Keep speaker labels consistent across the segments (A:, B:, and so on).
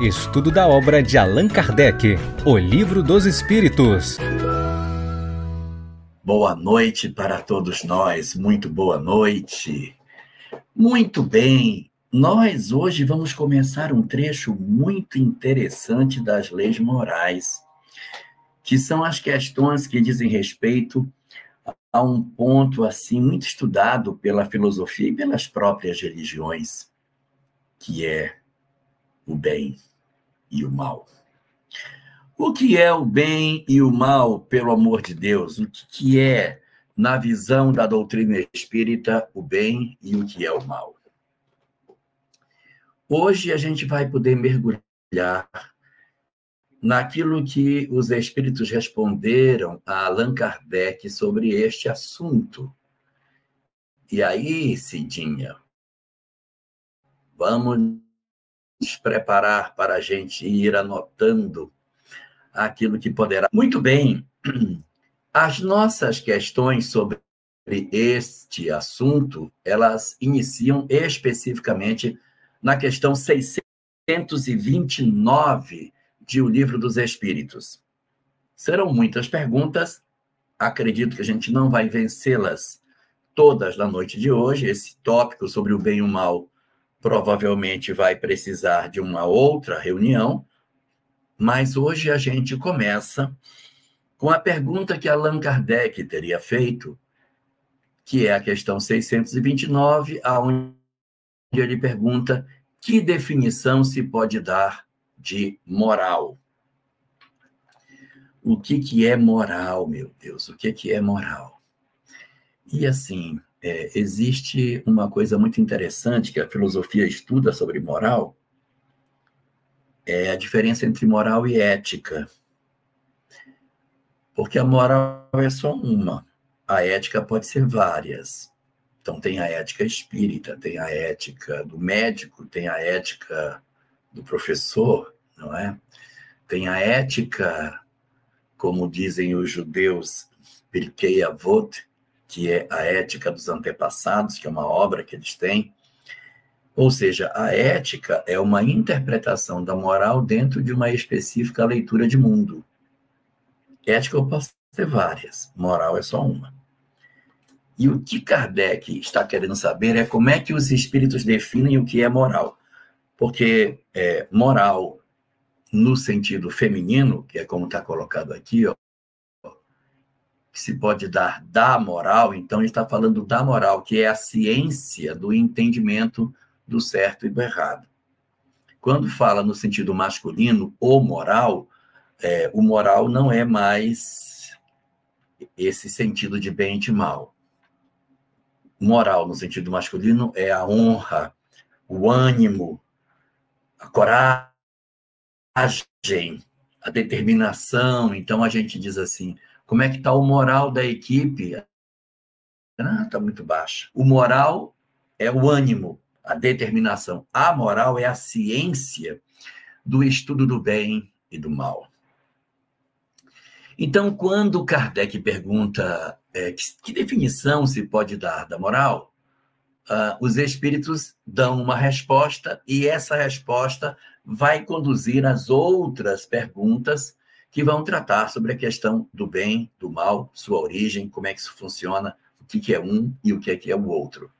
A: Estudo da obra de Allan Kardec, O Livro dos Espíritos.
B: Boa noite para todos nós, muito boa noite. Muito bem, nós hoje vamos começar um trecho muito interessante das leis morais, que são as questões que dizem respeito a um ponto assim muito estudado pela filosofia e pelas próprias religiões, que é o bem e o mal. O que é o bem e o mal, pelo amor de Deus? O que é, na visão da doutrina espírita, o bem e o que é o mal? Hoje a gente vai poder mergulhar naquilo que os espíritos responderam a Allan Kardec sobre este assunto. E aí, Cidinha, vamos nos preparar para a gente ir anotando aquilo que poderá. Muito bem, as nossas questões sobre este assunto, elas iniciam especificamente na questão 629 de O Livro dos Espíritos. Serão muitas perguntas, acredito que a gente não vai vencê-las todas na noite de hoje. Esse tópico sobre o bem e o mal provavelmente vai precisar de uma outra reunião, mas hoje a gente começa com a pergunta que Allan Kardec teria feito, que é a questão 629, aonde ele pergunta que definição se pode dar de moral. O que, que é moral, meu Deus? O que, que é moral? E assim, é, existe uma coisa muito interessante que a filosofia estuda sobre moral, é a diferença entre moral e ética. Porque a moral é só uma, a ética pode ser várias. Então, tem a ética espírita, tem a ética do médico, tem a ética do professor, não é? Tem a ética, como dizem os judeus, Pirkei Avot, que é a Ética dos Antepassados, que é uma obra que eles têm. Ou seja, a ética é uma interpretação da moral dentro de uma específica leitura de mundo. Ética eu posso ter várias, moral é só uma. E o que Kardec está querendo saber é como é que os espíritos definem o que é moral. Porque é, moral, no sentido feminino, que é como está colocado aqui, ó, que se pode dar da moral, então ele está falando da moral, que é a ciência do entendimento do certo e do errado. Quando fala no sentido masculino, o moral, é, o moral não é mais esse sentido de bem e de mal. Moral, no sentido masculino, é a honra, o ânimo, a coragem, a determinação. Então a gente diz assim: como é que está o moral da equipe? Ah, está muito baixo. O moral é o ânimo, a determinação. A moral é a ciência do estudo do bem e do mal. Então, quando Kardec pergunta é, que, que, definição se pode dar da moral, uh, os espíritos dão uma resposta e essa resposta vai conduzir às outras perguntas que vão tratar sobre a questão do bem, do mal, sua origem, como é que isso funciona, o que é um e o que é o outro.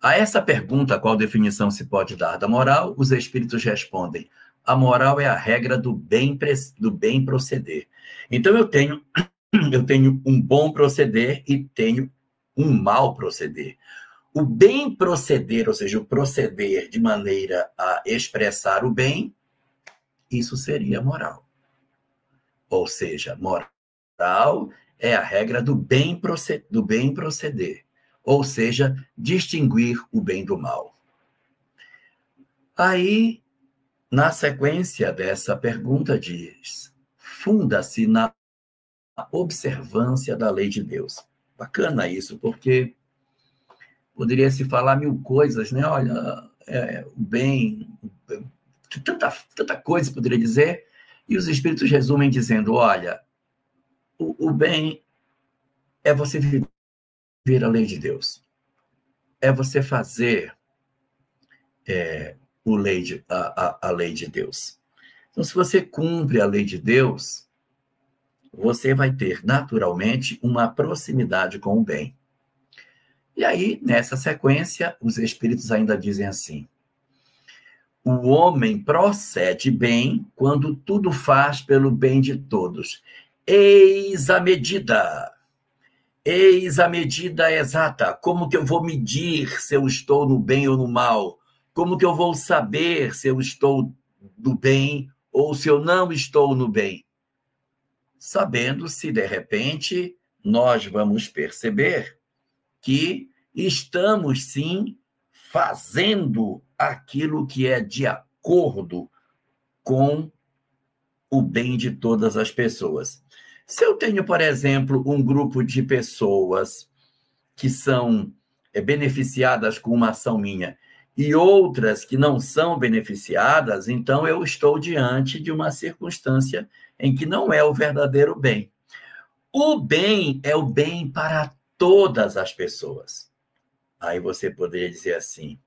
B: A essa pergunta, qual definição se pode dar da moral, os espíritos respondem: a moral é a regra do bem, do bem proceder. Então eu tenho eu tenho um bom proceder e tenho um mal proceder. O bem proceder, ou seja, o proceder de maneira a expressar o bem, isso seria moral. Ou seja, moral é a regra do bem, proceder, do bem proceder, ou seja, distinguir o bem do mal. Aí, na sequência dessa pergunta, diz: funda-se na observância da lei de Deus. Bacana isso, porque poderia se falar mil coisas, né? Olha, é, o bem, tanta, tanta coisa poderia dizer, e os espíritos resumem dizendo: olha, o, o bem é você viver a lei de Deus, é você fazer é, o lei de, a, a, a lei de Deus. Então, se você cumpre a lei de Deus, você vai ter naturalmente uma proximidade com o bem. E aí, nessa sequência, os espíritos ainda dizem assim: o homem procede bem quando tudo faz pelo bem de todos. Eis a medida. Eis a medida exata. Como que eu vou medir se eu estou no bem ou no mal? Como que eu vou saber se eu estou no bem ou se eu não estou no bem? Sabendo se de repente nós vamos perceber que estamos sim fazendo aquilo que é de acordo com o bem de todas as pessoas. Se eu tenho, por exemplo, um grupo de pessoas que são é, beneficiadas com uma ação minha e outras que não são beneficiadas, então eu estou diante de uma circunstância em que não é o verdadeiro bem. O bem é o bem para todas as pessoas. Aí você poderia dizer assim: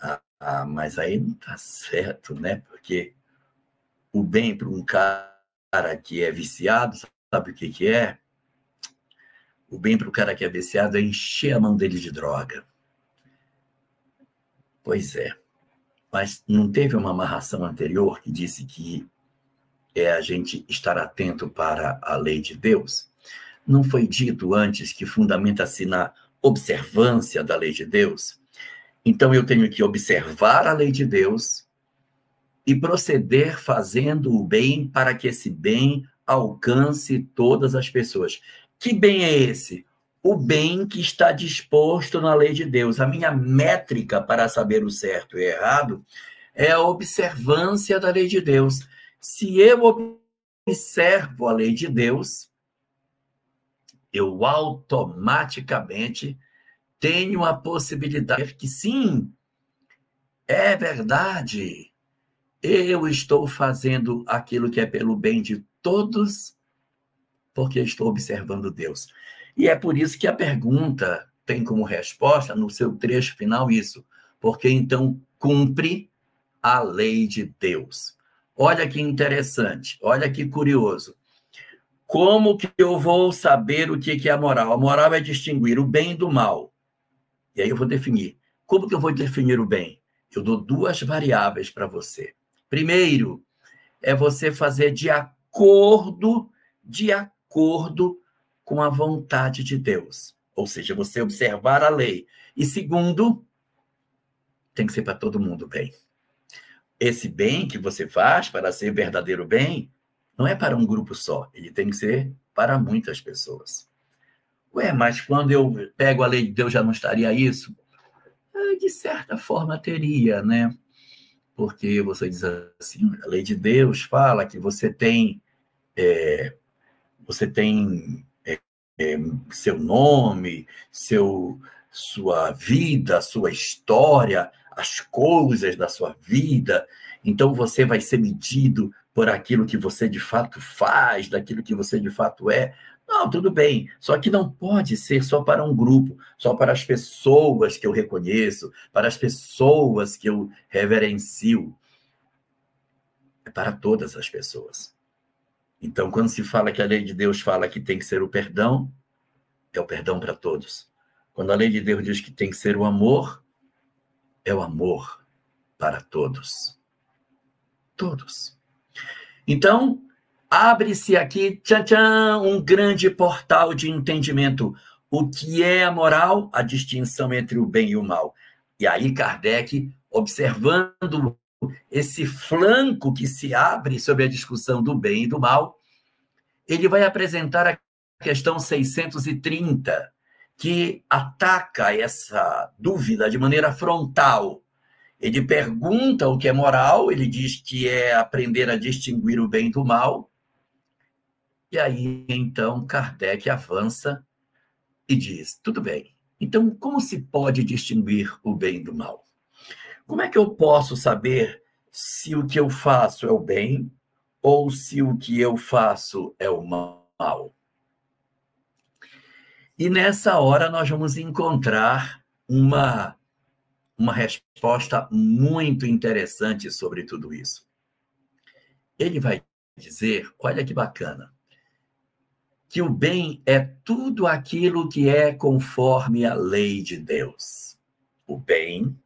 B: ah, ah mas aí não está certo, né? Porque o bem para um cara que é viciado, sabe o que, que é? O bem para o cara que é viciado é encher a mão dele de droga. Pois é. Mas não teve uma amarração anterior que disse que é a gente estar atento para a lei de Deus? Não foi dito antes que fundamenta-se na observância da lei de Deus? Então eu tenho que observar a lei de Deus e proceder fazendo o bem para que esse bem alcance todas as pessoas. Que bem é esse? O bem que está disposto na lei de Deus. A minha métrica para saber o certo e errado é a observância da lei de Deus. Se eu observo a lei de Deus, eu automaticamente tenho a possibilidade que sim, é verdade. Eu estou fazendo aquilo que é pelo bem de todos, porque estou observando Deus. E é por isso que a pergunta tem como resposta, no seu trecho final, isso. Porque então cumpre a lei de Deus. Olha que interessante, olha que curioso. Como que eu vou saber o que é a moral? A moral é distinguir o bem do mal. E aí eu vou definir. Como que eu vou definir o bem? Eu dou duas variáveis para você. Primeiro, é você fazer de acordo, de acordo com a vontade de Deus. Ou seja, você observar a lei. E segundo, tem que ser para todo mundo bem. Esse bem que você faz para ser verdadeiro bem, não é para um grupo só, ele tem que ser para muitas pessoas. Ué, mas quando eu pego a lei de Deus já não estaria isso? É, de certa forma teria, né? Porque você diz assim, a lei de Deus fala que você tem é, você tem é, é, seu nome, seu sua vida, sua história, as coisas da sua vida. Então você vai ser medido por aquilo que você de fato faz, daquilo que você de fato é. Não, tudo bem. Só que não pode ser só para um grupo, só para as pessoas que eu reconheço, para as pessoas que eu reverencio. É para todas as pessoas. Então, quando se fala que a lei de Deus fala que tem que ser o perdão, é o perdão para todos. Quando a lei de Deus diz que tem que ser o amor, é o amor para todos. Todos. Então, abre-se aqui, tchan, tchan, um grande portal de entendimento. O que é a moral? A distinção entre o bem e o mal. E aí, Kardec, observando esse flanco que se abre sobre a discussão do bem e do mal, ele vai apresentar a questão 630, que ataca essa dúvida de maneira frontal. Ele pergunta o que é moral, ele diz que é aprender a distinguir o bem do mal, e aí, então, Kardec avança e diz: tudo bem, então como se pode distinguir o bem do mal? Como é que eu posso saber se o que eu faço é o bem ou se o que eu faço é o mal? E nessa hora nós vamos encontrar uma, uma resposta muito interessante sobre tudo isso. Ele vai dizer, olha que bacana, que o bem é tudo aquilo que é conforme a lei de Deus. O bem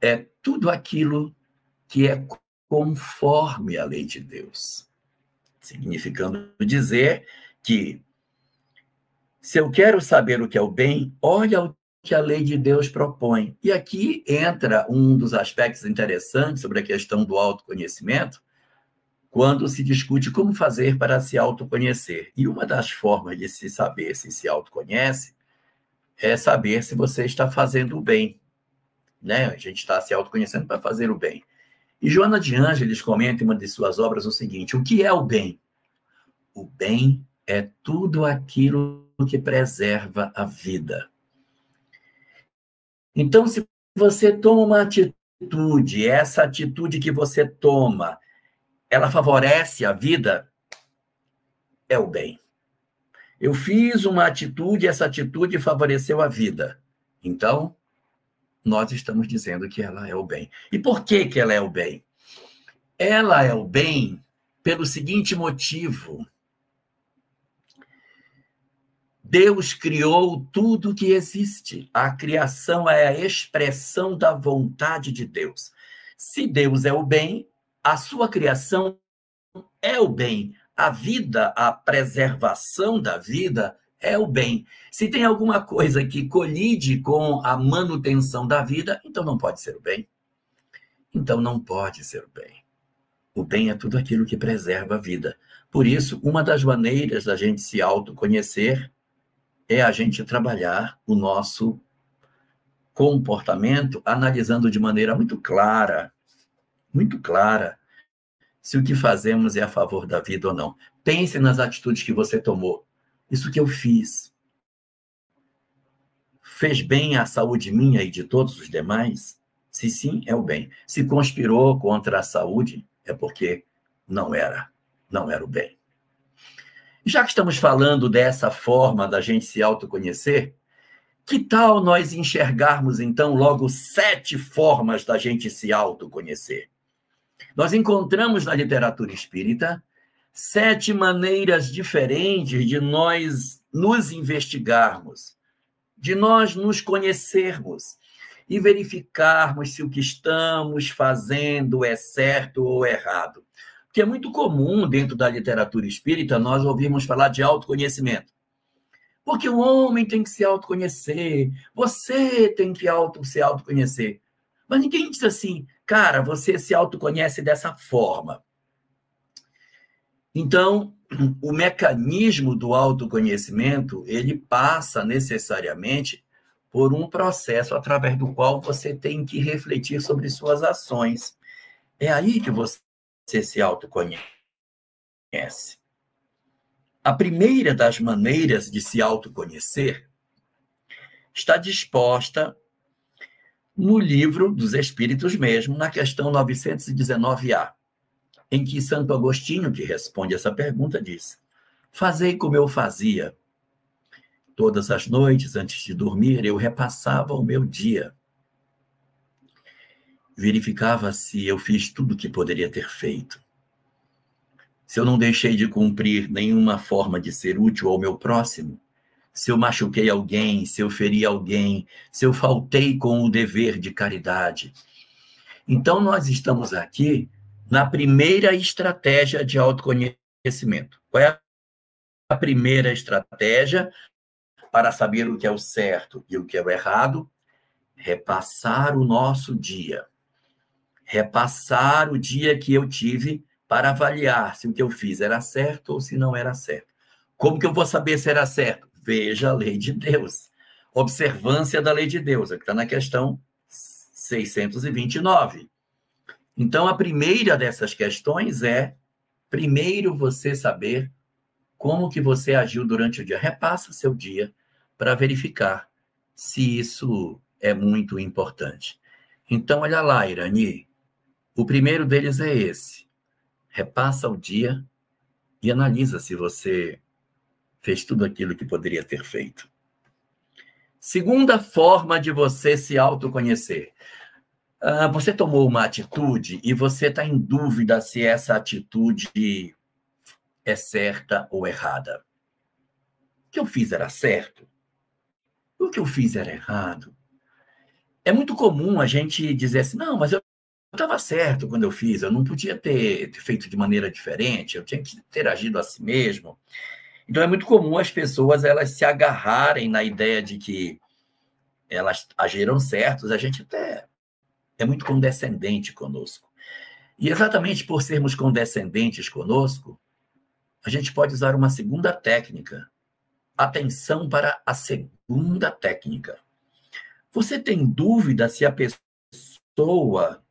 B: é tudo aquilo que é conforme a lei de Deus. Significando dizer que se eu quero saber o que é o bem, olha o que a lei de Deus propõe. E aqui entra um dos aspectos interessantes sobre a questão do autoconhecimento, quando se discute como fazer para se autoconhecer. E uma das formas de se saber se se autoconhece é saber se você está fazendo o bem. Né? A gente está se autoconhecendo para fazer o bem. E Joana de Ângeles comenta em uma de suas obras o seguinte: o que é o bem? O bem é tudo aquilo que preserva a vida. Então, se você toma uma atitude, essa atitude que você toma, ela favorece a vida, é o bem. Eu fiz uma atitude, essa atitude favoreceu a vida. Então, nós estamos dizendo que ela é o bem. E por que, que ela é o bem? Ela é o bem pelo seguinte motivo. Deus criou tudo que existe. A criação é a expressão da vontade de Deus. Se Deus é o bem, a sua criação é o bem. A vida, a preservação da vida é o bem. Se tem alguma coisa que colide com a manutenção da vida, então não pode ser o bem. Então não pode ser o bem. O bem é tudo aquilo que preserva a vida. Por isso, uma das maneiras da gente se autoconhecer é a gente trabalhar o nosso comportamento analisando de maneira muito clara, muito clara, se o que fazemos é a favor da vida ou não. Pense nas atitudes que você tomou. Isso que eu fiz fez bem à saúde minha e de todos os demais? Se sim, é o bem. Se conspirou contra a saúde, é porque não era, não era o bem. Já que estamos falando dessa forma da gente se autoconhecer, que tal nós enxergarmos então logo sete formas da gente se autoconhecer? Nós encontramos na literatura espírita sete maneiras diferentes de nós nos investigarmos, de nós nos conhecermos e verificarmos se o que estamos fazendo é certo ou errado. Porque é muito comum dentro da literatura espírita nós ouvirmos falar de autoconhecimento. Porque o homem tem que se autoconhecer, você tem que auto, se autoconhecer. Mas ninguém diz assim, cara, você se autoconhece dessa forma. Então, o mecanismo do autoconhecimento, ele passa necessariamente por um processo através do qual você tem que refletir sobre suas ações. É aí que você se autoconhece. A primeira das maneiras de se autoconhecer está disposta no livro dos Espíritos mesmo, na questão 919A em que Santo Agostinho, que responde essa pergunta, diz: Fazei como eu fazia. Todas as noites, antes de dormir, eu repassava o meu dia. Verificava se eu fiz tudo o que poderia ter feito. Se eu não deixei de cumprir nenhuma forma de ser útil ao meu próximo. Se eu machuquei alguém, se eu feri alguém, se eu faltei com o dever de caridade. Então, nós estamos aqui na primeira estratégia de autoconhecimento. Qual é a primeira estratégia para saber o que é o certo e o que é o errado? Repassar o nosso dia. Repassar o dia que eu tive para avaliar se o que eu fiz era certo ou se não era certo. Como que eu vou saber se era certo? Veja a lei de Deus. Observância da lei de Deus, é que está na questão 629. Então, a primeira dessas questões é, primeiro, você saber como que você agiu durante o dia. Repassa seu dia para verificar se isso é muito importante. Então, olha lá, Irani, o primeiro deles é esse. Repassa o dia e analisa se você fez tudo aquilo que poderia ter feito. Segunda forma de você se autoconhecer. Uh, você tomou uma atitude e você está em dúvida se essa atitude é certa ou errada. O que eu fiz era certo? O que eu fiz era errado? É muito comum a gente dizer assim: não, mas eu estava certo quando eu fiz, eu não podia ter, ter feito de maneira diferente, eu tinha que ter agido a si mesmo. Então é muito comum as pessoas elas se agarrarem na ideia de que elas agiram certos. A gente até é muito condescendente conosco. E exatamente por sermos condescendentes conosco, a gente pode usar uma segunda técnica. Atenção para a segunda técnica. Você tem dúvida se a pessoa,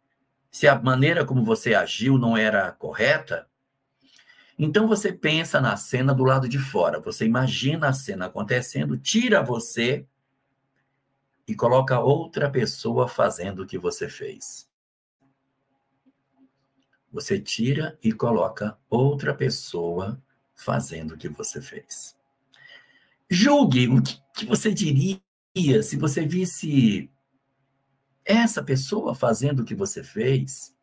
B: se a maneira como você agiu não era correta? Então você pensa na cena do lado de fora, você imagina a cena acontecendo, tira você e coloca outra pessoa fazendo o que você fez. Você tira e coloca outra pessoa fazendo o que você fez. Julgue o que você diria se você visse essa pessoa fazendo o que você fez.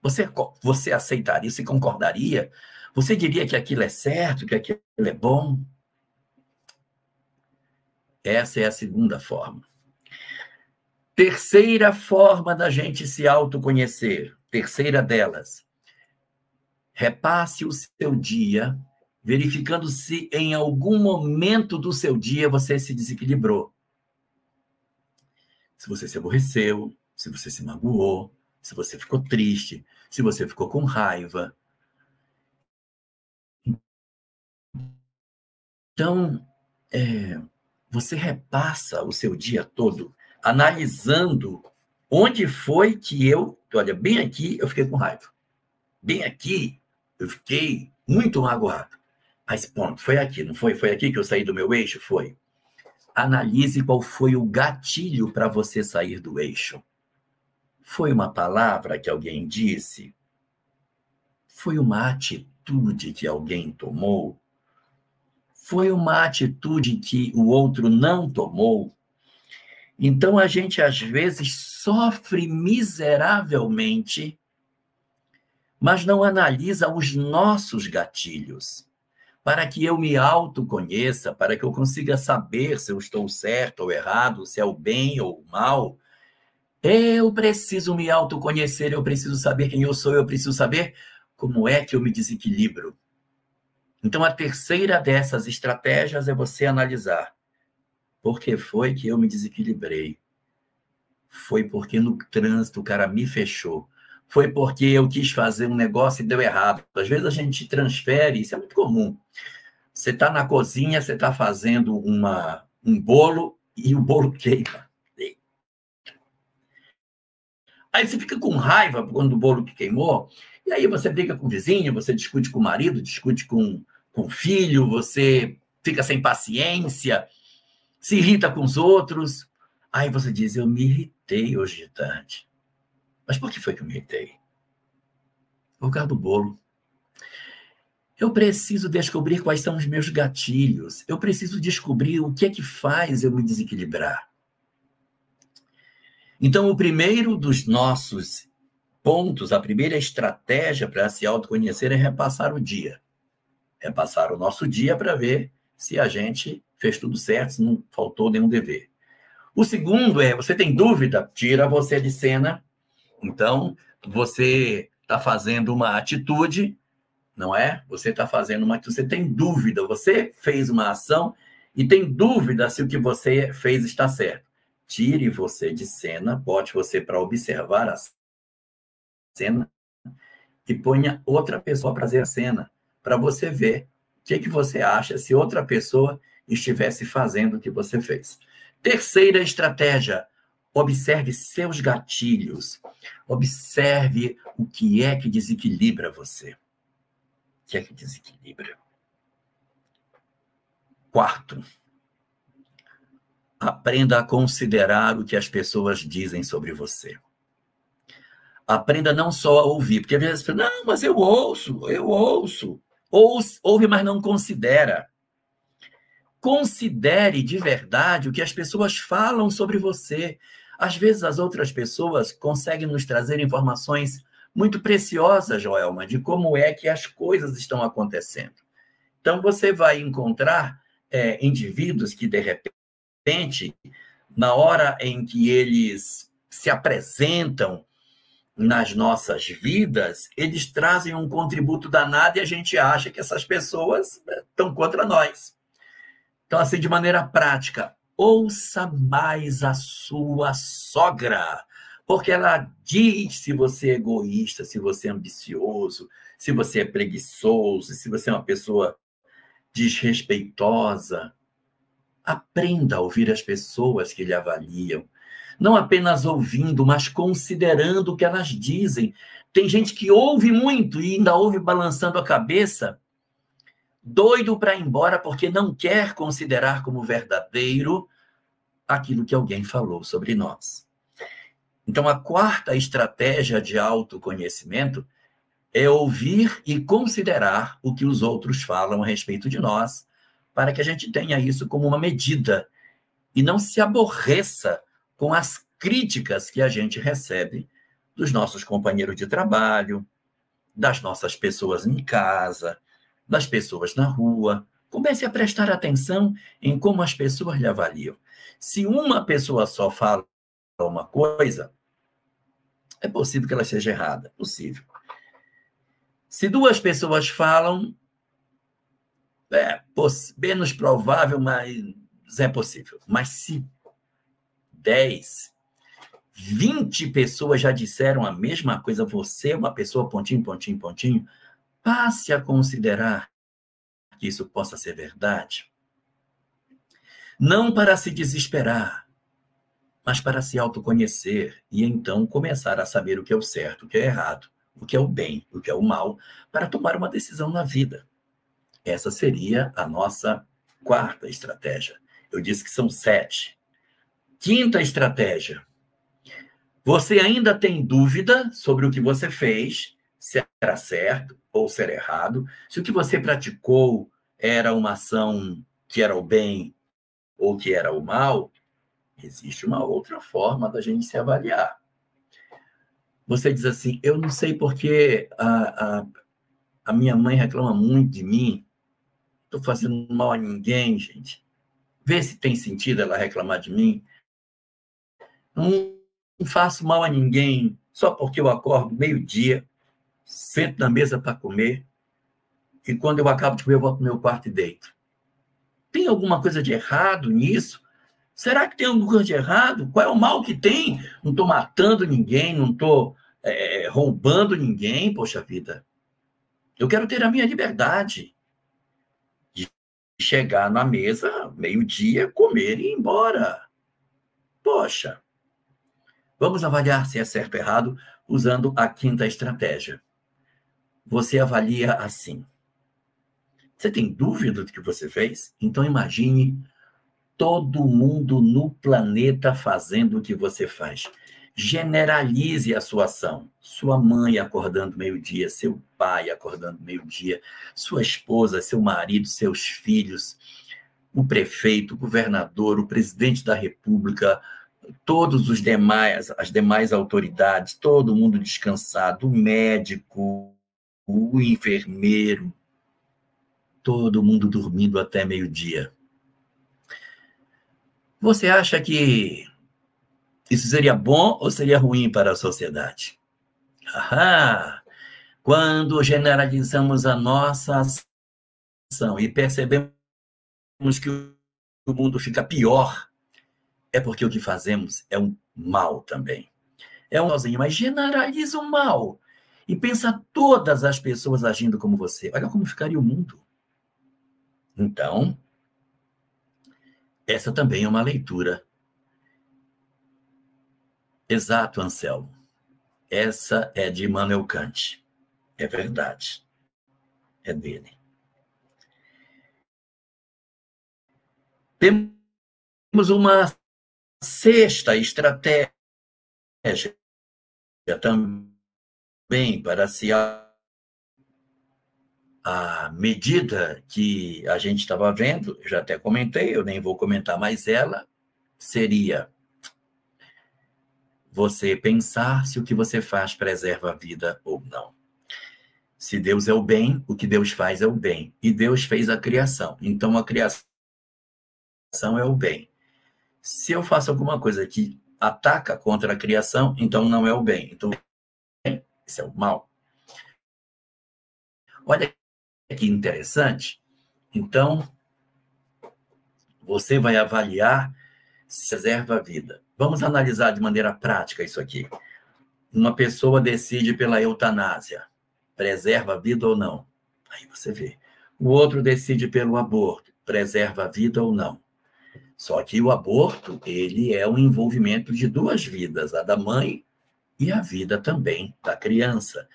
B: Você, você aceitaria, você concordaria? Você diria que aquilo é certo, que aquilo é bom? Essa é a segunda forma. Terceira forma da gente se autoconhecer, terceira delas. Repasse o seu dia, verificando se em algum momento do seu dia você se desequilibrou. Se você se aborreceu, se você se magoou, se você ficou triste, se você ficou com raiva. Então, é, você repassa o seu dia todo analisando onde foi que eu, olha, bem aqui eu fiquei com raiva. Bem aqui eu fiquei muito magoado. Mas ponto, foi aqui, não foi? Foi aqui que eu saí do meu eixo? Foi. Analise qual foi o gatilho para você sair do eixo. Foi uma palavra que alguém disse? Foi uma atitude que alguém tomou? Foi uma atitude que o outro não tomou? Então a gente às vezes sofre miseravelmente, mas não analisa os nossos gatilhos. Para que eu me autoconheça, para que eu consiga saber se eu estou certo ou errado, se é o bem ou o mal, eu preciso me autoconhecer, eu preciso saber quem eu sou, eu preciso saber como é que eu me desequilibro. Então, a terceira dessas estratégias é você analisar por que foi que eu me desequilibrei. Foi porque no trânsito o cara me fechou. Foi porque eu quis fazer um negócio e deu errado. Às vezes a gente transfere, isso é muito comum. Você está na cozinha, você está fazendo uma, um bolo e o bolo queima. Aí você fica com raiva quando o bolo que queimou, e aí você briga com o vizinho, você discute com o marido, discute com, com o filho, você fica sem paciência, se irrita com os outros. Aí você diz: Eu me irritei hoje de tarde. Mas por que foi que eu me irritei? Por causa do bolo. Eu preciso descobrir quais são os meus gatilhos. Eu preciso descobrir o que é que faz eu me desequilibrar. Então, o primeiro dos nossos pontos, a primeira estratégia para se autoconhecer é repassar o dia. Repassar o nosso dia para ver se a gente fez tudo certo, se não faltou nenhum dever. O segundo é, você tem dúvida? Tira você de cena. Então, você está fazendo uma atitude, não é? Você está fazendo uma atitude, você tem dúvida, você fez uma ação e tem dúvida se o que você fez está certo tire você de cena, bote você para observar a cena e ponha outra pessoa para fazer a cena, para você ver o que, que você acha se outra pessoa estivesse fazendo o que você fez. Terceira estratégia, observe seus gatilhos. Observe o que é que desequilibra você. O que é que desequilibra? Quarto, Aprenda a considerar o que as pessoas dizem sobre você. Aprenda não só a ouvir, porque às vezes você fala, não, mas eu ouço, eu ouço. Ouve, ouve, mas não considera. considere de verdade o que as pessoas falam sobre você. Às vezes as outras pessoas conseguem nos trazer informações muito preciosas, Joelma, de como é que as coisas estão acontecendo. Então você vai encontrar é, indivíduos que, de repente, na hora em que eles se apresentam nas nossas vidas, eles trazem um contributo danado e a gente acha que essas pessoas estão né, contra nós. Então, assim, de maneira prática, ouça mais a sua sogra, porque ela diz se você é egoísta, se você é ambicioso, se você é preguiçoso, se você é uma pessoa desrespeitosa. Aprenda a ouvir as pessoas que lhe avaliam não apenas ouvindo, mas considerando o que elas dizem. Tem gente que ouve muito e ainda ouve balançando a cabeça, doido para ir embora porque não quer considerar como verdadeiro aquilo que alguém falou sobre nós. Então, a quarta estratégia de autoconhecimento é ouvir e considerar o que os outros falam a respeito de nós, para que a gente tenha isso como uma medida e não se aborreça com as críticas que a gente recebe dos nossos companheiros de trabalho, das nossas pessoas em casa, das pessoas na rua. Comece a prestar atenção em como as pessoas lhe avaliam. Se uma pessoa só fala uma coisa, é possível que ela seja errada. Possível. Se duas pessoas falam, é menos provável, mas é possível. Mas se 10, 20 pessoas já disseram a mesma coisa, você é uma pessoa pontinho, pontinho, pontinho, passe a considerar que isso possa ser verdade. Não para se desesperar, mas para se autoconhecer e então começar a saber o que é o certo, o que é errado, o que é o bem, o que é o mal, para tomar uma decisão na vida. Essa seria a nossa quarta estratégia. Eu disse que são sete. Quinta estratégia. Você ainda tem dúvida sobre o que você fez, se era certo ou se era errado, se o que você praticou era uma ação que era o bem ou que era o mal, existe uma outra forma da gente se avaliar. Você diz assim: Eu não sei porque a, a, a minha mãe reclama muito de mim, estou fazendo mal a ninguém, gente. Vê se tem sentido ela reclamar de mim. Não faço mal a ninguém só porque eu acordo meio-dia, sento na mesa para comer e quando eu acabo de comer, eu volto no meu quarto e deito. Tem alguma coisa de errado nisso? Será que tem alguma coisa de errado? Qual é o mal que tem? Não estou matando ninguém, não estou é, roubando ninguém, poxa vida. Eu quero ter a minha liberdade de chegar na mesa, meio-dia, comer e ir embora. Poxa, Vamos avaliar se é certo ou errado usando a quinta estratégia. Você avalia assim. Você tem dúvida do que você fez? Então imagine todo mundo no planeta fazendo o que você faz. Generalize a sua ação. Sua mãe acordando meio-dia, seu pai acordando meio-dia, sua esposa, seu marido, seus filhos, o prefeito, o governador, o presidente da república, todos os demais, as demais autoridades, todo mundo descansado, o médico, o enfermeiro, todo mundo dormindo até meio-dia. Você acha que isso seria bom ou seria ruim para a sociedade? Ahá! Quando generalizamos a nossa ação e percebemos que o mundo fica pior é porque o que fazemos é um mal também. É um malzinho, mas generaliza o mal. E pensa todas as pessoas agindo como você. Olha como ficaria o mundo. Então, essa também é uma leitura. Exato, Anselmo. Essa é de Immanuel Kant. É verdade. É dele. Temos uma sexta estratégia também para se a medida que a gente estava vendo, já até comentei, eu nem vou comentar mais ela, seria você pensar se o que você faz preserva a vida ou não. Se Deus é o bem, o que Deus faz é o bem. E Deus fez a criação. Então a criação é o bem. Se eu faço alguma coisa que ataca contra a criação, então não é o bem. Então, isso é o mal. Olha que interessante. Então, você vai avaliar se preserva a vida. Vamos analisar de maneira prática isso aqui. Uma pessoa decide pela eutanásia preserva a vida ou não. Aí você vê. O outro decide pelo aborto, preserva a vida ou não. Só que o aborto, ele é um envolvimento de duas vidas, a da mãe e a vida também da criança.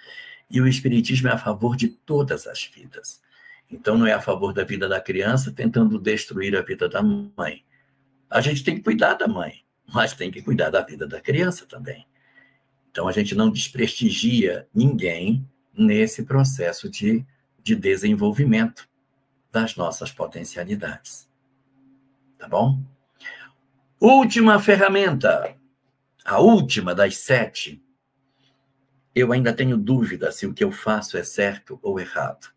B: E o espiritismo é a favor de todas as vidas. Então não é a favor da vida da criança tentando destruir a vida da mãe. A gente tem que cuidar da mãe, mas tem que cuidar da vida da criança também. Então a gente não desprestigia ninguém nesse processo de, de desenvolvimento das nossas potencialidades. Tá bom? Última ferramenta, a última das sete. Eu ainda tenho dúvida se o que eu faço é certo ou errado.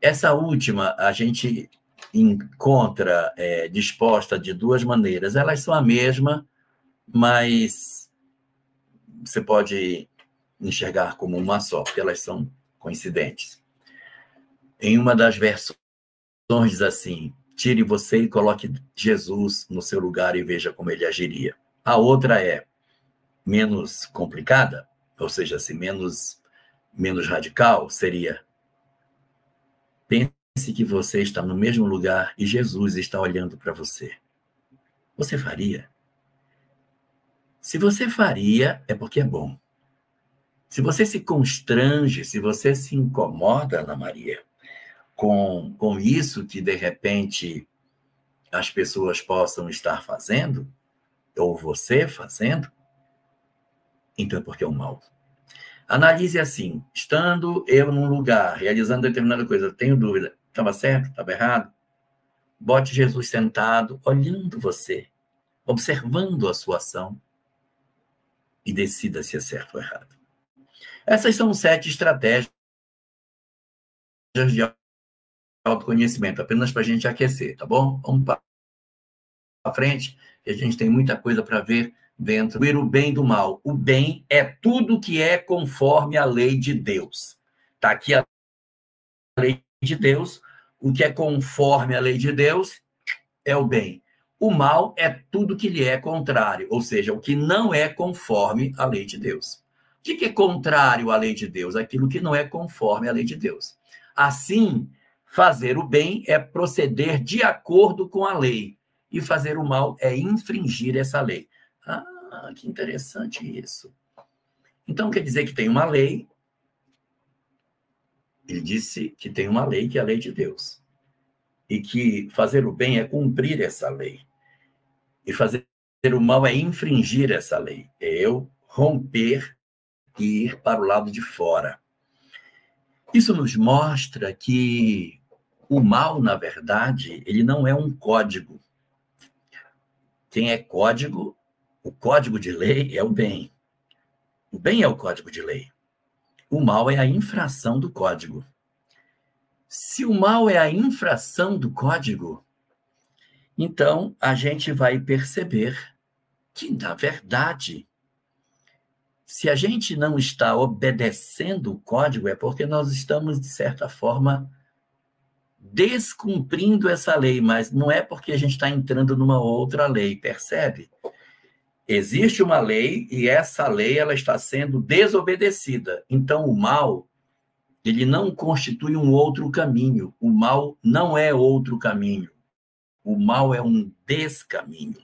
B: Essa última a gente encontra é, disposta de duas maneiras. Elas são a mesma, mas você pode enxergar como uma só, porque elas são coincidentes. Em uma das versões diz assim: tire você e coloque Jesus no seu lugar e veja como ele agiria. A outra é menos complicada, ou seja, assim, menos, menos radical, seria pense que você está no mesmo lugar e Jesus está olhando para você. Você faria? Se você faria, é porque é bom. Se você se constrange, se você se incomoda, Ana Maria, com, com isso que de repente as pessoas possam estar fazendo, ou você fazendo, então é porque é um mal. Analise assim: estando eu num lugar, realizando determinada coisa, tenho dúvida, estava certo, estava errado? Bote Jesus sentado, olhando você, observando a sua ação e decida se é certo ou errado. Essas são sete estratégias de autoconhecimento, apenas para a gente aquecer, tá bom? Vamos para frente, que a gente tem muita coisa para ver dentro. O bem do mal. O bem é tudo que é conforme a lei de Deus. Está aqui a lei de Deus. O que é conforme a lei de Deus é o bem. O mal é tudo que lhe é contrário, ou seja, o que não é conforme a lei de Deus que, que é contrário à lei de Deus? Aquilo que não é conforme à lei de Deus. Assim, fazer o bem é proceder de acordo com a lei, e fazer o mal é infringir essa lei. Ah, que interessante isso. Então, quer dizer que tem uma lei. Ele disse que tem uma lei que é a lei de Deus. E que fazer o bem é cumprir essa lei. E fazer o mal é infringir essa lei. É eu romper e ir para o lado de fora. Isso nos mostra que o mal, na verdade, ele não é um código. Quem é código, o código de lei é o bem. O bem é o código de lei. O mal é a infração do código. Se o mal é a infração do código, então a gente vai perceber que, na verdade, se a gente não está obedecendo o código, é porque nós estamos, de certa forma, descumprindo essa lei, mas não é porque a gente está entrando numa outra lei, percebe? Existe uma lei e essa lei ela está sendo desobedecida. Então, o mal, ele não constitui um outro caminho. O mal não é outro caminho. O mal é um descaminho.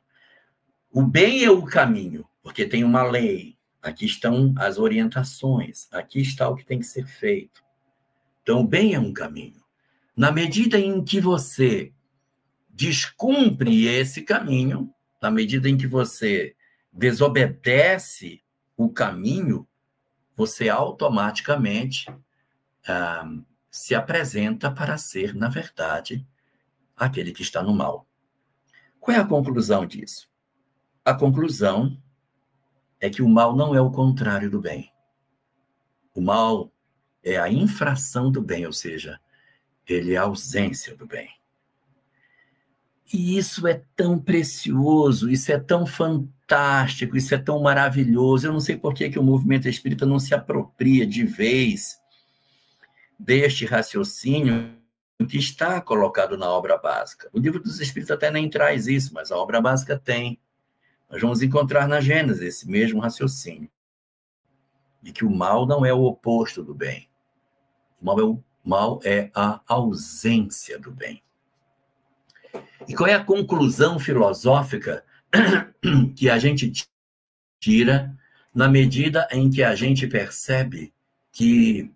B: O bem é o caminho, porque tem uma lei, Aqui estão as orientações, aqui está o que tem que ser feito. Então, o bem é um caminho. Na medida em que você descumpre esse caminho, na medida em que você desobedece o caminho, você automaticamente ah, se apresenta para ser, na verdade, aquele que está no mal. Qual é a conclusão disso? A conclusão é que o mal não é o contrário do bem. O mal é a infração do bem, ou seja, ele é a ausência do bem. E isso é tão precioso, isso é tão fantástico, isso é tão maravilhoso. Eu não sei por que, que o movimento espírita não se apropria de vez deste raciocínio que está colocado na obra básica. O livro dos Espíritos até nem traz isso, mas a obra básica tem. Nós vamos encontrar na Gênesis esse mesmo raciocínio. De que o mal não é o oposto do bem. O mal é, o mal é a ausência do bem. E qual é a conclusão filosófica que a gente tira na medida em que a gente percebe que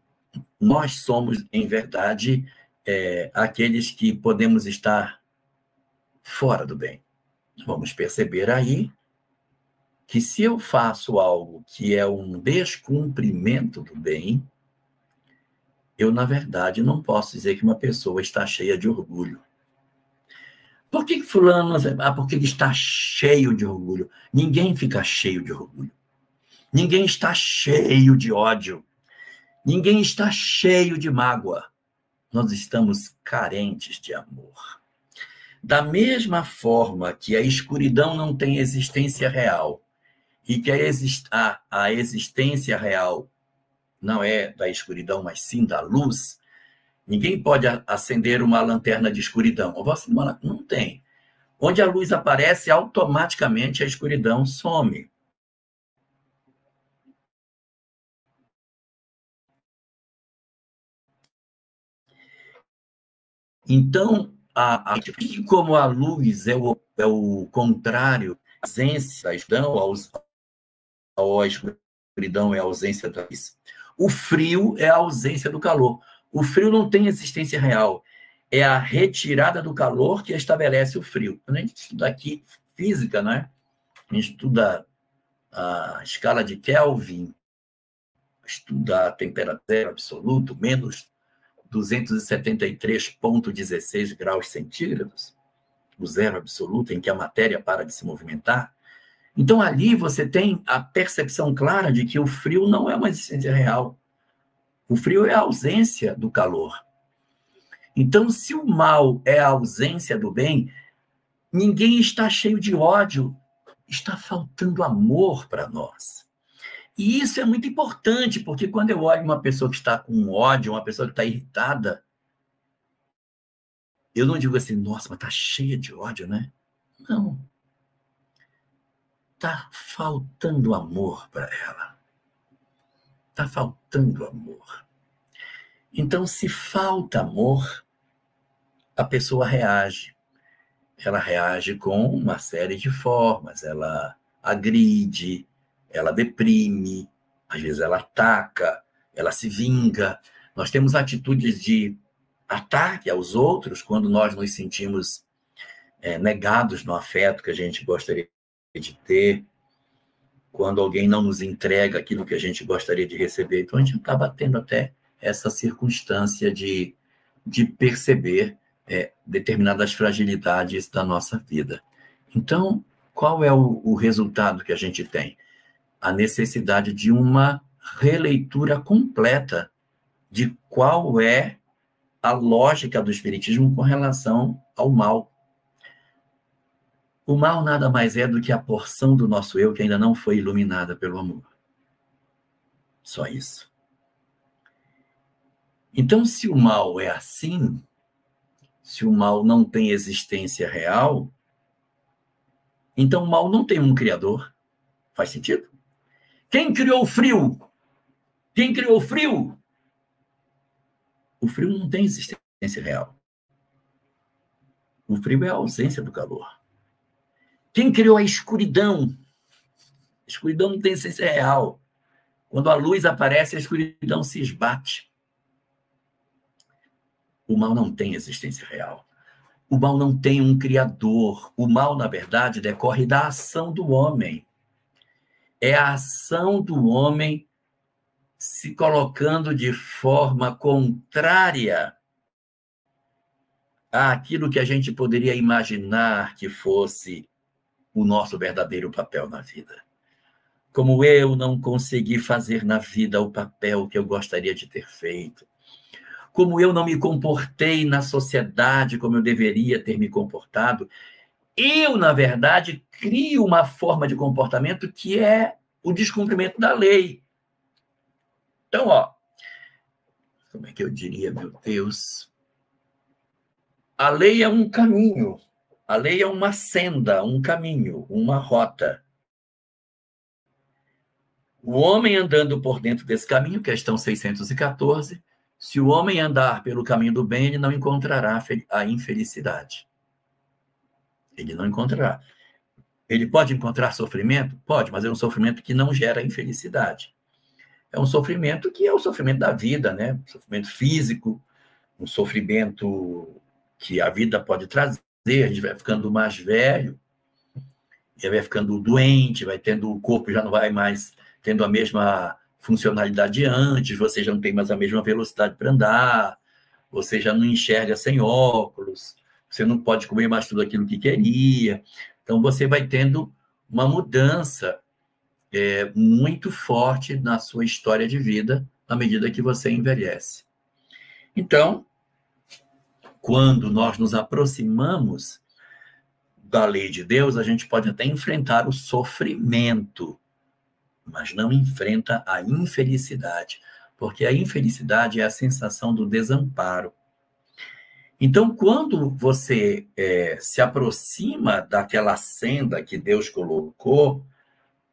B: nós somos, em verdade, é, aqueles que podemos estar fora do bem. Vamos perceber aí que se eu faço algo que é um descumprimento do bem, eu, na verdade, não posso dizer que uma pessoa está cheia de orgulho. Por que fulano... Ah, porque ele está cheio de orgulho. Ninguém fica cheio de orgulho. Ninguém está cheio de ódio. Ninguém está cheio de mágoa. Nós estamos carentes de amor. Da mesma forma que a escuridão não tem existência real e que a, exist a, a existência real não é da escuridão, mas sim da luz, ninguém pode acender uma lanterna de escuridão. Não tem. Onde a luz aparece, automaticamente a escuridão some. Então, a, a, como a luz é o, é o contrário, a ausência, a a escuridão é a ausência da luz, o frio é a ausência do calor. O frio não tem existência real. É a retirada do calor que estabelece o frio. Quando a gente estuda aqui física, né? A gente estuda a escala de Kelvin, estuda a temperatura absoluta, menos 273,16 graus centígrados, o zero absoluto, em que a matéria para de se movimentar. Então, ali você tem a percepção clara de que o frio não é uma existência real. O frio é a ausência do calor. Então, se o mal é a ausência do bem, ninguém está cheio de ódio, está faltando amor para nós. E isso é muito importante, porque quando eu olho uma pessoa que está com ódio, uma pessoa que está irritada, eu não digo assim, nossa, mas está cheia de ódio, né? Não. Está faltando amor para ela. Está faltando amor. Então, se falta amor, a pessoa reage. Ela reage com uma série de formas. Ela agride, ela deprime, às vezes ela ataca, ela se vinga. Nós temos atitudes de ataque aos outros quando nós nos sentimos é, negados no afeto que a gente gostaria de ter, quando alguém não nos entrega aquilo que a gente gostaria de receber. Então a gente acaba tendo até essa circunstância de, de perceber é, determinadas fragilidades da nossa vida. Então, qual é o, o resultado que a gente tem? a necessidade de uma releitura completa de qual é a lógica do Espiritismo com relação ao mal. O mal nada mais é do que a porção do nosso eu que ainda não foi iluminada pelo amor. Só isso. Então, se o mal é assim, se o mal não tem existência real, então o mal não tem um criador. Faz sentido? Quem criou o frio? Quem criou o frio? O frio não tem existência real. O frio é a ausência do calor. Quem criou a escuridão? A escuridão não tem essência real. Quando a luz aparece, a escuridão se esbate. O mal não tem existência real. O mal não tem um criador. O mal, na verdade, decorre da ação do homem é a ação do homem se colocando de forma contrária àquilo que a gente poderia imaginar que fosse o nosso verdadeiro papel na vida. Como eu não consegui fazer na vida o papel que eu gostaria de ter feito. Como eu não me comportei na sociedade como eu deveria ter me comportado. Eu, na verdade, crio uma forma de comportamento que é o descumprimento da lei. Então, ó, como é que eu diria, meu Deus? A lei é um caminho, a lei é uma senda, um caminho, uma rota. O homem andando por dentro desse caminho, questão 614, se o homem andar pelo caminho do bem, ele não encontrará a infelicidade. Ele não encontrará. Ele pode encontrar sofrimento? Pode, mas é um sofrimento que não gera infelicidade. É um sofrimento que é o sofrimento da vida, né? Um sofrimento físico, um sofrimento que a vida pode trazer. A gente vai ficando mais velho, já vai ficando doente, vai tendo o corpo já não vai mais tendo a mesma funcionalidade de antes, você já não tem mais a mesma velocidade para andar, você já não enxerga sem óculos, você não pode comer mais tudo aquilo que queria. Então, você vai tendo uma mudança é, muito forte na sua história de vida à medida que você envelhece. Então, quando nós nos aproximamos da lei de Deus, a gente pode até enfrentar o sofrimento, mas não enfrenta a infelicidade, porque a infelicidade é a sensação do desamparo. Então, quando você é, se aproxima daquela senda que Deus colocou,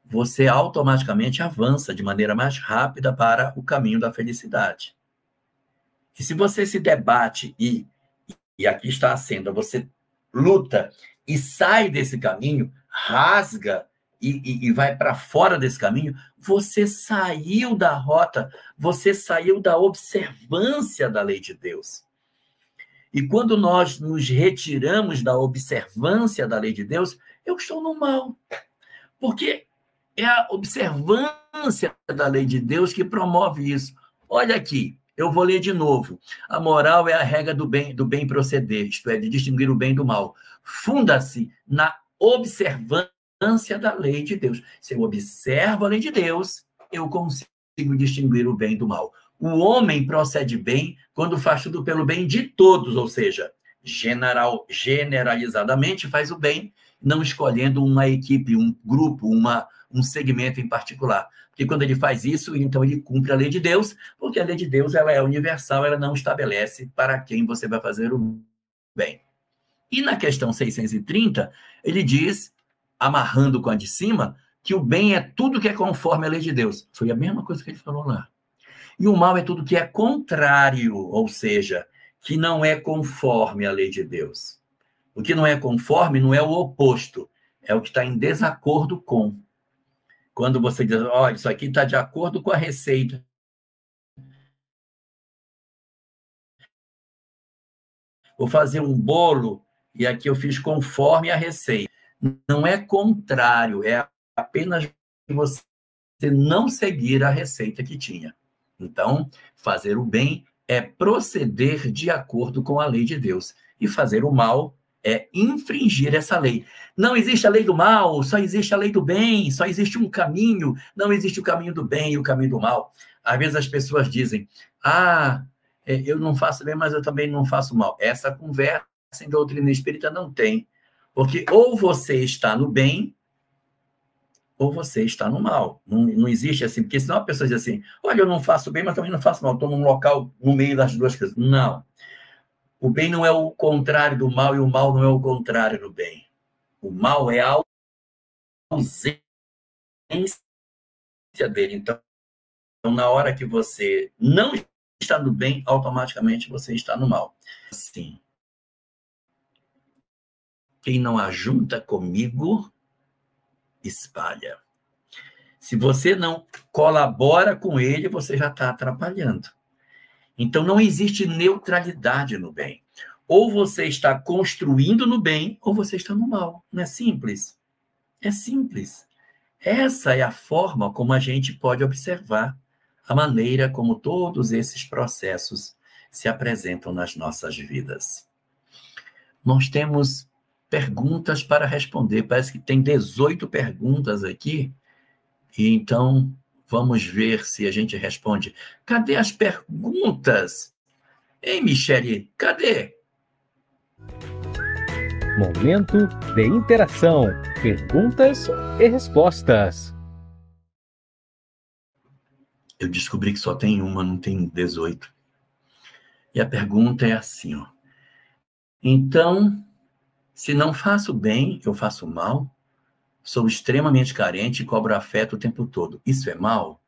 B: você automaticamente avança de maneira mais rápida para o caminho da felicidade. E se você se debate e, e aqui está a senda, você luta e sai desse caminho, rasga e, e, e vai para fora desse caminho, você saiu da rota, você saiu da observância da lei de Deus. E quando nós nos retiramos da observância da lei de Deus, eu estou no mal. Porque é a observância da lei de Deus que promove isso. Olha aqui, eu vou ler de novo. A moral é a regra do bem, do bem proceder, isto é, de distinguir o bem do mal. Funda-se na observância da lei de Deus. Se eu observo a lei de Deus, eu consigo distinguir o bem do mal. O homem procede bem quando faz tudo pelo bem de todos, ou seja, general, generalizadamente faz o bem, não escolhendo uma equipe, um grupo, uma, um segmento em particular. Porque quando ele faz isso, então ele cumpre a lei de Deus, porque a lei de Deus ela é universal, ela não estabelece para quem você vai fazer o bem. E na questão 630, ele diz, amarrando com a de cima, que o bem é tudo que é conforme a lei de Deus. Foi a mesma coisa que ele falou lá. E o mal é tudo que é contrário, ou seja, que não é conforme a lei de Deus. O que não é conforme não é o oposto, é o que está em desacordo com. Quando você diz, olha, isso aqui está de acordo com a receita. Vou fazer um bolo e aqui eu fiz conforme a receita. Não é contrário, é apenas você não seguir a receita que tinha. Então, fazer o bem é proceder de acordo com a lei de Deus. E fazer o mal é infringir essa lei. Não existe a lei do mal, só existe a lei do bem, só existe um caminho, não existe o caminho do bem e o caminho do mal. Às vezes as pessoas dizem: Ah, é, eu não faço bem, mas eu também não faço mal. Essa conversa em doutrina espírita não tem. Porque ou você está no bem, ou você está no mal. Não, não existe assim, porque senão a pessoa diz assim: olha, eu não faço bem, mas também não faço mal, estou num local no meio das duas coisas. Não. O bem não é o contrário do mal e o mal não é o contrário do bem. O mal é a ausência dele. Então, na hora que você não está no bem, automaticamente você está no mal. Sim. Quem não ajunta comigo, espalha. Se você não colabora com ele, você já está atrapalhando. Então não existe neutralidade no bem. Ou você está construindo no bem, ou você está no mal. Não é simples? É simples. Essa é a forma como a gente pode observar a maneira como todos esses processos se apresentam nas nossas vidas. Nós temos perguntas para responder. Parece que tem 18 perguntas aqui. E então vamos ver se a gente responde. Cadê as perguntas? Ei, Michele, cadê?
A: Momento de interação, perguntas e respostas.
B: Eu descobri que só tem uma, não tem 18. E a pergunta é assim, ó. Então, se não faço bem, eu faço mal. Sou extremamente carente e cobro afeto o tempo todo. Isso é mal?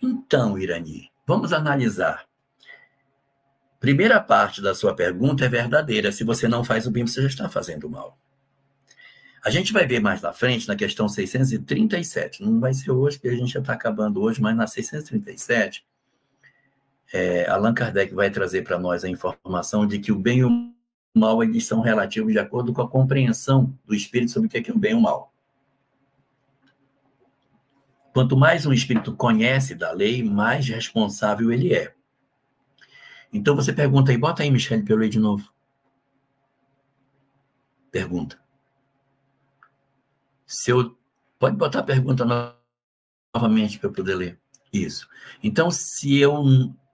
B: Então, Irani, vamos analisar. Primeira parte da sua pergunta é verdadeira. Se você não faz o bem, você já está fazendo mal. A gente vai ver mais na frente, na questão 637. Não vai ser hoje, porque a gente já está acabando hoje, mas na 637, é, Allan Kardec vai trazer para nós a informação de que o bem e o mal eles são relativos de acordo com a compreensão do espírito sobre o que é, o bem e o mal. Quanto mais um espírito conhece da lei, mais responsável ele é. Então você pergunta aí, bota aí, Michele, pelo aí de novo. Pergunta. Se eu. Pode botar a pergunta novamente para eu poder ler. Isso. Então, se eu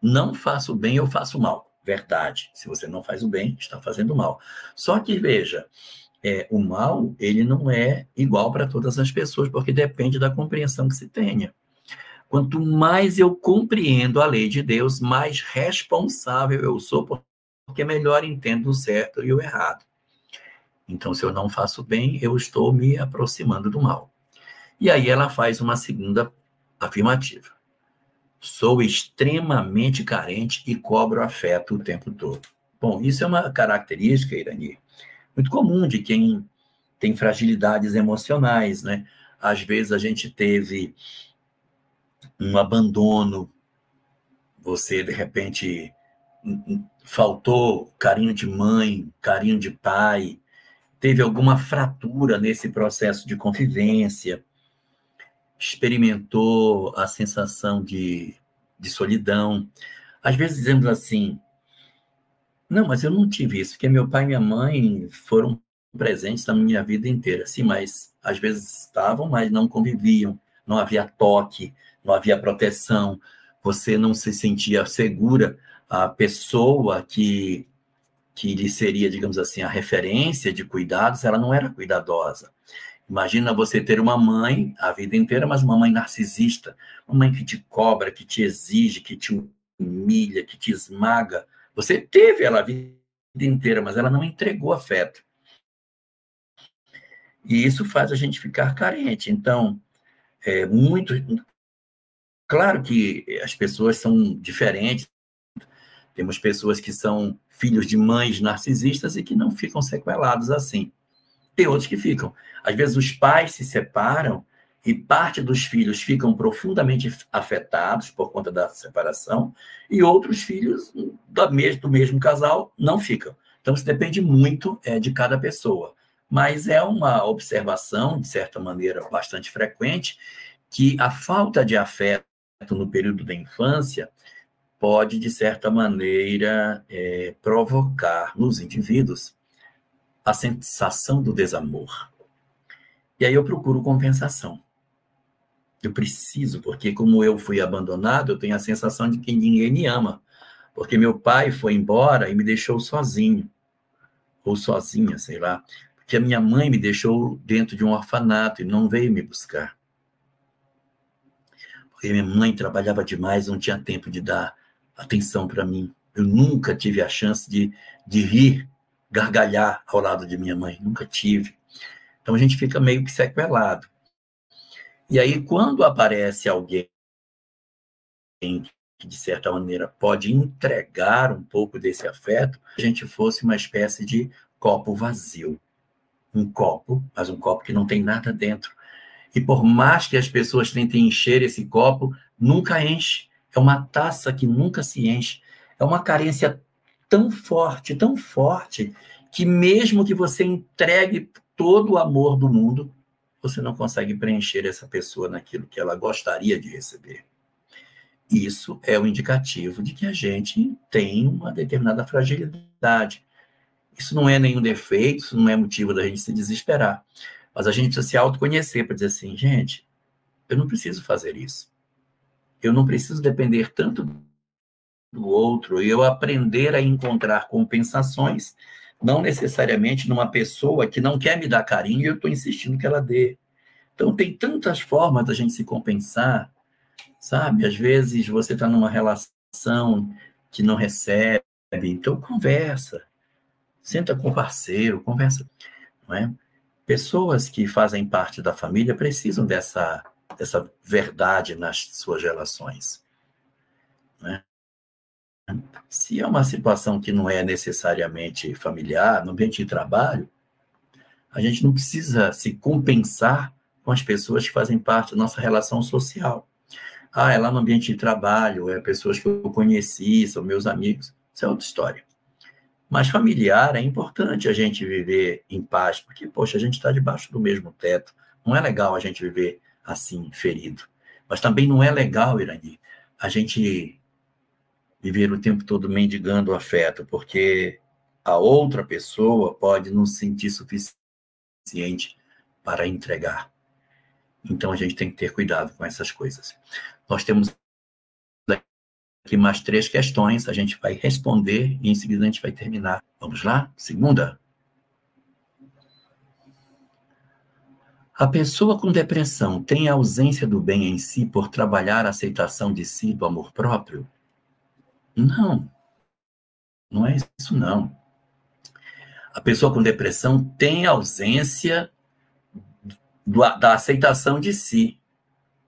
B: não faço bem, eu faço mal. Verdade. Se você não faz o bem, está fazendo mal. Só que, veja, é, o mal, ele não é igual para todas as pessoas, porque depende da compreensão que se tenha. Quanto mais eu compreendo a lei de Deus, mais responsável eu sou, porque melhor entendo o certo e o errado. Então, se eu não faço bem, eu estou me aproximando do mal. E aí ela faz uma segunda afirmativa. Sou extremamente carente e cobro afeto o tempo todo. Bom, isso é uma característica, Irani, muito comum de quem tem fragilidades emocionais, né? Às vezes a gente teve um abandono, você de repente faltou carinho de mãe, carinho de pai, teve alguma fratura nesse processo de convivência, experimentou a sensação de, de solidão. Às vezes dizemos assim: não, mas eu não tive isso, porque meu pai e minha mãe foram presentes na minha vida inteira. Sim, mas às vezes estavam, mas não conviviam, não havia toque, não havia proteção, você não se sentia segura. A pessoa que, que lhe seria, digamos assim, a referência de cuidados, ela não era cuidadosa. Imagina você ter uma mãe a vida inteira, mas uma mãe narcisista, uma mãe que te cobra, que te exige, que te humilha, que te esmaga. Você teve ela a vida inteira, mas ela não entregou afeto. E isso faz a gente ficar carente. Então, é muito. Claro que as pessoas são diferentes. Temos pessoas que são filhos de mães narcisistas e que não ficam sequelados assim. Tem outros que ficam. Às vezes os pais se separam e parte dos filhos ficam profundamente afetados por conta da separação e outros filhos do mesmo, do mesmo casal não ficam. Então, isso depende muito é, de cada pessoa. Mas é uma observação, de certa maneira, bastante frequente, que a falta de afeto no período da infância pode, de certa maneira, é, provocar nos indivíduos a sensação do desamor. E aí eu procuro compensação. Eu preciso, porque como eu fui abandonado, eu tenho a sensação de que ninguém me ama. Porque meu pai foi embora e me deixou sozinho. Ou sozinha, sei lá. Porque a minha mãe me deixou dentro de um orfanato e não veio me buscar. Porque minha mãe trabalhava demais, não tinha tempo de dar atenção para mim. Eu nunca tive a chance de, de rir gargalhar ao lado de minha mãe, nunca tive. Então a gente fica meio que sequelado. E aí, quando aparece alguém que, de certa maneira, pode entregar um pouco desse afeto, a gente fosse uma espécie de copo vazio. Um copo, mas um copo que não tem nada dentro. E por mais que as pessoas tentem encher esse copo, nunca enche. É uma taça que nunca se enche. É uma carência tão forte, tão forte, que mesmo que você entregue todo o amor do mundo, você não consegue preencher essa pessoa naquilo que ela gostaria de receber. isso é o um indicativo de que a gente tem uma determinada fragilidade. Isso não é nenhum defeito, isso não é motivo da gente se desesperar. Mas a gente precisa se autoconhecer para dizer assim, gente, eu não preciso fazer isso. Eu não preciso depender tanto do outro eu aprender a encontrar compensações, não necessariamente numa pessoa que não quer me dar carinho e eu estou insistindo que ela dê. Então, tem tantas formas da gente se compensar, sabe? Às vezes você está numa relação que não recebe, então conversa, senta com o parceiro, conversa, não é? Pessoas que fazem parte da família precisam dessa, dessa verdade nas suas relações. Né? Se é uma situação que não é necessariamente familiar, no ambiente de trabalho, a gente não precisa se compensar com as pessoas que fazem parte da nossa relação social. Ah, é lá no ambiente de trabalho, é pessoas que eu conheci, são meus amigos. Isso é outra história. Mas familiar é importante a gente viver em paz, porque, poxa, a gente está debaixo do mesmo teto. Não é legal a gente viver assim, ferido. Mas também não é legal, Irani, a gente viver o tempo todo mendigando afeto, porque a outra pessoa pode não se sentir suficiente para entregar. Então a gente tem que ter cuidado com essas coisas. Nós temos aqui mais três questões, a gente vai responder e em seguida a gente vai terminar. Vamos lá? Segunda. A pessoa com depressão tem a ausência do bem em si por trabalhar a aceitação de si, do amor próprio? Não. Não é isso, não. A pessoa com depressão tem ausência da aceitação de si.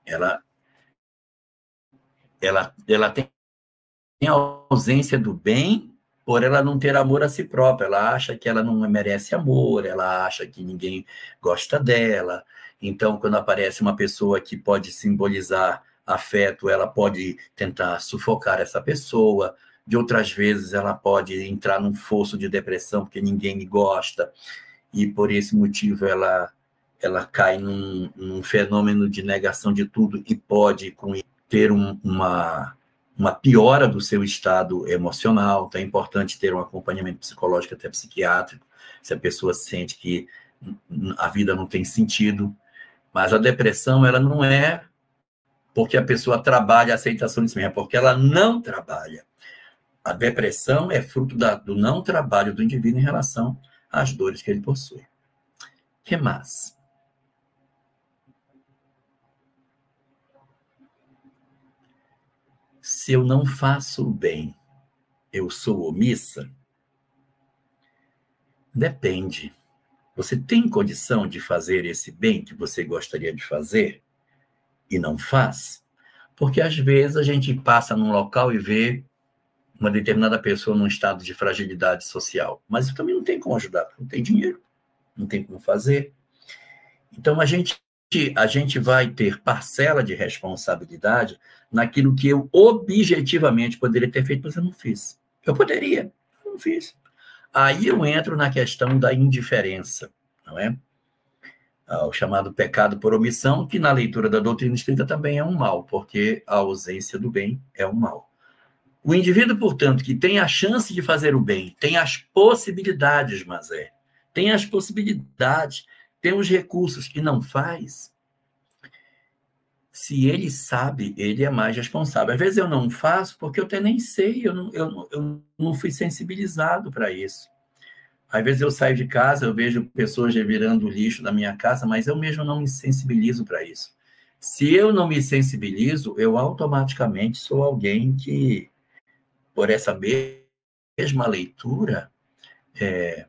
B: Ela, ela, ela tem a ausência do bem por ela não ter amor a si própria. Ela acha que ela não merece amor, ela acha que ninguém gosta dela. Então, quando aparece uma pessoa que pode simbolizar afeto, ela pode tentar sufocar essa pessoa. De outras vezes, ela pode entrar num fosso de depressão porque ninguém me gosta. E por esse motivo, ela ela cai num, num, fenômeno de negação de tudo e pode com, ter um, uma, uma piora do seu estado emocional. Então é importante ter um acompanhamento psicológico, até psiquiátrico, se a pessoa sente que a vida não tem sentido. Mas a depressão, ela não é porque a pessoa trabalha a aceitação de si mesma, porque ela não trabalha. A depressão é fruto da, do não trabalho do indivíduo em relação às dores que ele possui. Que mais? se eu não faço o bem, eu sou omissa? Depende. Você tem condição de fazer esse bem que você gostaria de fazer e não faz? Porque às vezes a gente passa num local e vê uma determinada pessoa num estado de fragilidade social, mas também não tem como ajudar, não tem dinheiro, não tem como fazer. Então a gente a gente vai ter parcela de responsabilidade naquilo que eu objetivamente poderia ter feito, mas eu não fiz. Eu poderia, não fiz. Aí eu entro na questão da indiferença, não é? Ah, o chamado pecado por omissão, que na leitura da doutrina espírita também é um mal, porque a ausência do bem é um mal. O indivíduo, portanto, que tem a chance de fazer o bem, tem as possibilidades, mas é, tem as possibilidades, tem os recursos e não faz, se ele sabe, ele é mais responsável. Às vezes eu não faço porque eu até nem sei, eu não, eu, eu não fui sensibilizado para isso. Às vezes eu saio de casa, eu vejo pessoas revirando o lixo da minha casa, mas eu mesmo não me sensibilizo para isso. Se eu não me sensibilizo, eu automaticamente sou alguém que, por essa mesma leitura, é,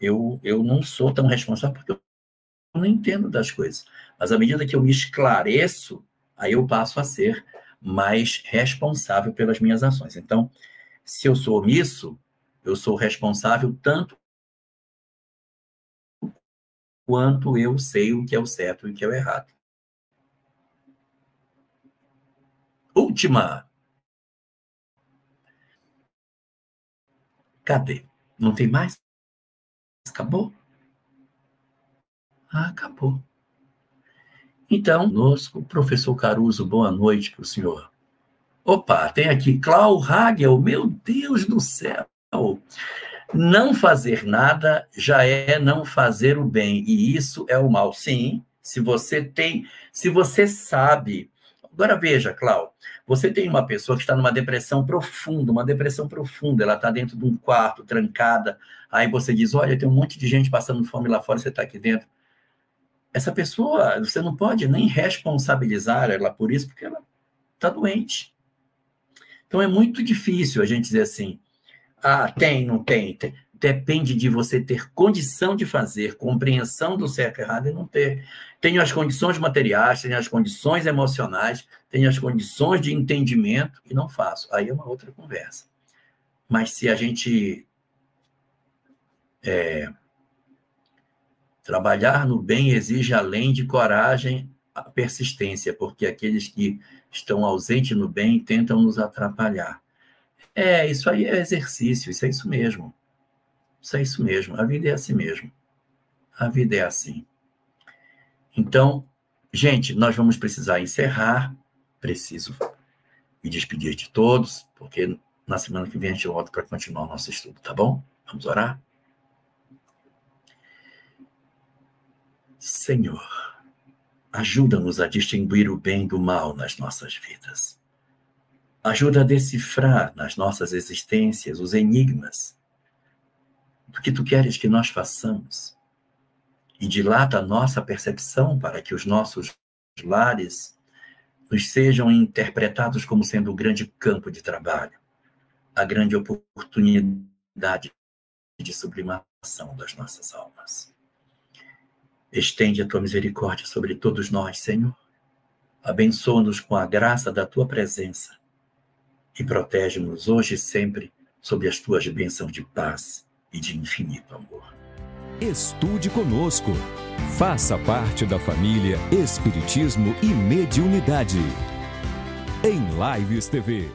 B: eu, eu não sou tão responsável porque eu não entendo das coisas. Mas à medida que eu me esclareço, aí eu passo a ser mais responsável pelas minhas ações. Então, se eu sou omisso, eu sou responsável tanto quanto eu sei o que é o certo e o que é o errado. Última. Cadê? Não tem mais? Acabou? Ah, acabou. Então, conosco, professor Caruso, boa noite para o senhor. Opa, tem aqui Clau Hagel, meu Deus do céu. Não fazer nada já é não fazer o bem, e isso é o mal. Sim, se você tem, se você sabe. Agora veja, Clau, você tem uma pessoa que está numa depressão profunda, uma depressão profunda, ela está dentro de um quarto, trancada. Aí você diz: Olha, tem um monte de gente passando fome lá fora, você está aqui dentro. Essa pessoa, você não pode nem responsabilizar ela por isso, porque ela está doente. Então é muito difícil a gente dizer assim: ah, tem, não tem, tem. Depende de você ter condição de fazer, compreensão do certo e errado e não ter. Tenho as condições materiais, tenho as condições emocionais, tenho as condições de entendimento e não faço. Aí é uma outra conversa. Mas se a gente é, trabalhar no bem exige, além de coragem, a persistência, porque aqueles que estão ausentes no bem tentam nos atrapalhar. É, isso aí é exercício, isso é isso mesmo. Isso é isso mesmo. A vida é assim mesmo. A vida é assim. Então, gente, nós vamos precisar encerrar. Preciso me despedir de todos, porque na semana que vem a gente volta para continuar o nosso estudo, tá bom? Vamos orar? Senhor, ajuda-nos a distinguir o bem do mal nas nossas vidas. Ajuda a decifrar nas nossas existências os enigmas do que tu queres que nós façamos. E dilata a nossa percepção para que os nossos lares nos sejam interpretados como sendo o grande campo de trabalho, a grande oportunidade de sublimação das nossas almas. Estende a tua misericórdia sobre todos nós, Senhor. Abençoa-nos com a graça da tua presença e protege-nos hoje e sempre sob as tuas bênçãos de paz e de infinito amor.
A: Estude conosco. Faça parte da família Espiritismo e Mediunidade. Em Lives TV.